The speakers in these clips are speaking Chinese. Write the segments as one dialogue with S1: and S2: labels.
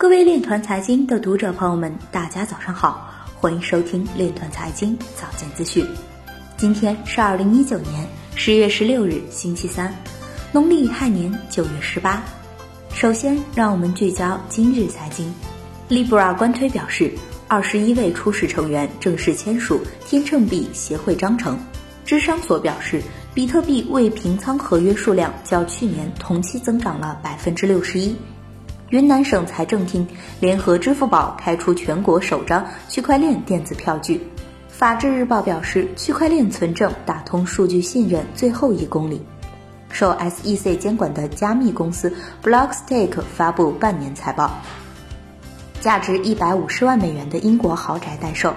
S1: 各位链团财经的读者朋友们，大家早上好，欢迎收听链团财经早间资讯。今天是二零一九年十月十六日，星期三，农历亥年九月十八。首先，让我们聚焦今日财经。Libra 官推表示，二十一位初始成员正式签署天秤币协会章程。芝商所表示，比特币未平仓合约数量较去年同期增长了百分之六十一。云南省财政厅联合支付宝开出全国首张区块链电子票据。法制日报表示，区块链存证打通数据信任最后一公里。受 SEC 监管的加密公司 Blockstake 发布半年财报，价值一百五十万美元的英国豪宅待售，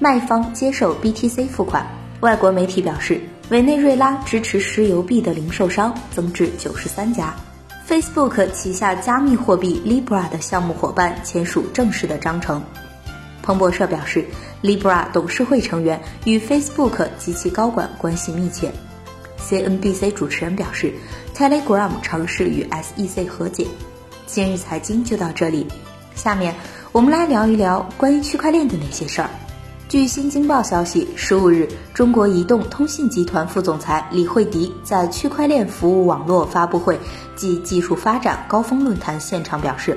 S1: 卖方接受 BTC 付款。外国媒体表示，委内瑞拉支持石油币的零售商增至九十三家。Facebook 旗下加密货币 Libra 的项目伙伴签署正式的章程。彭博社表示，Libra 董事会成员与 Facebook 及其高管关系密切。CNBC 主持人表示，Telegram 尝试与 SEC 和解。今日财经就到这里，下面我们来聊一聊关于区块链的那些事儿。据新京报消息，十五日，中国移动通信集团副总裁李慧迪在区块链服务网络发布会暨技术发展高峰论坛现场表示，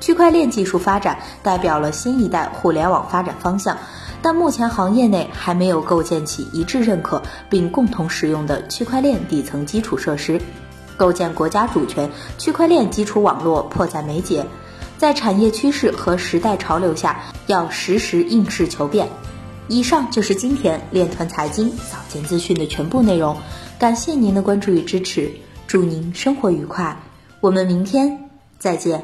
S1: 区块链技术发展代表了新一代互联网发展方向，但目前行业内还没有构建起一致认可并共同使用的区块链底层基础设施，构建国家主权区块链基础网络迫在眉睫。在产业趋势和时代潮流下，要实时应势求变。以上就是今天链团财经早间资讯的全部内容，感谢您的关注与支持，祝您生活愉快，我们明天再见。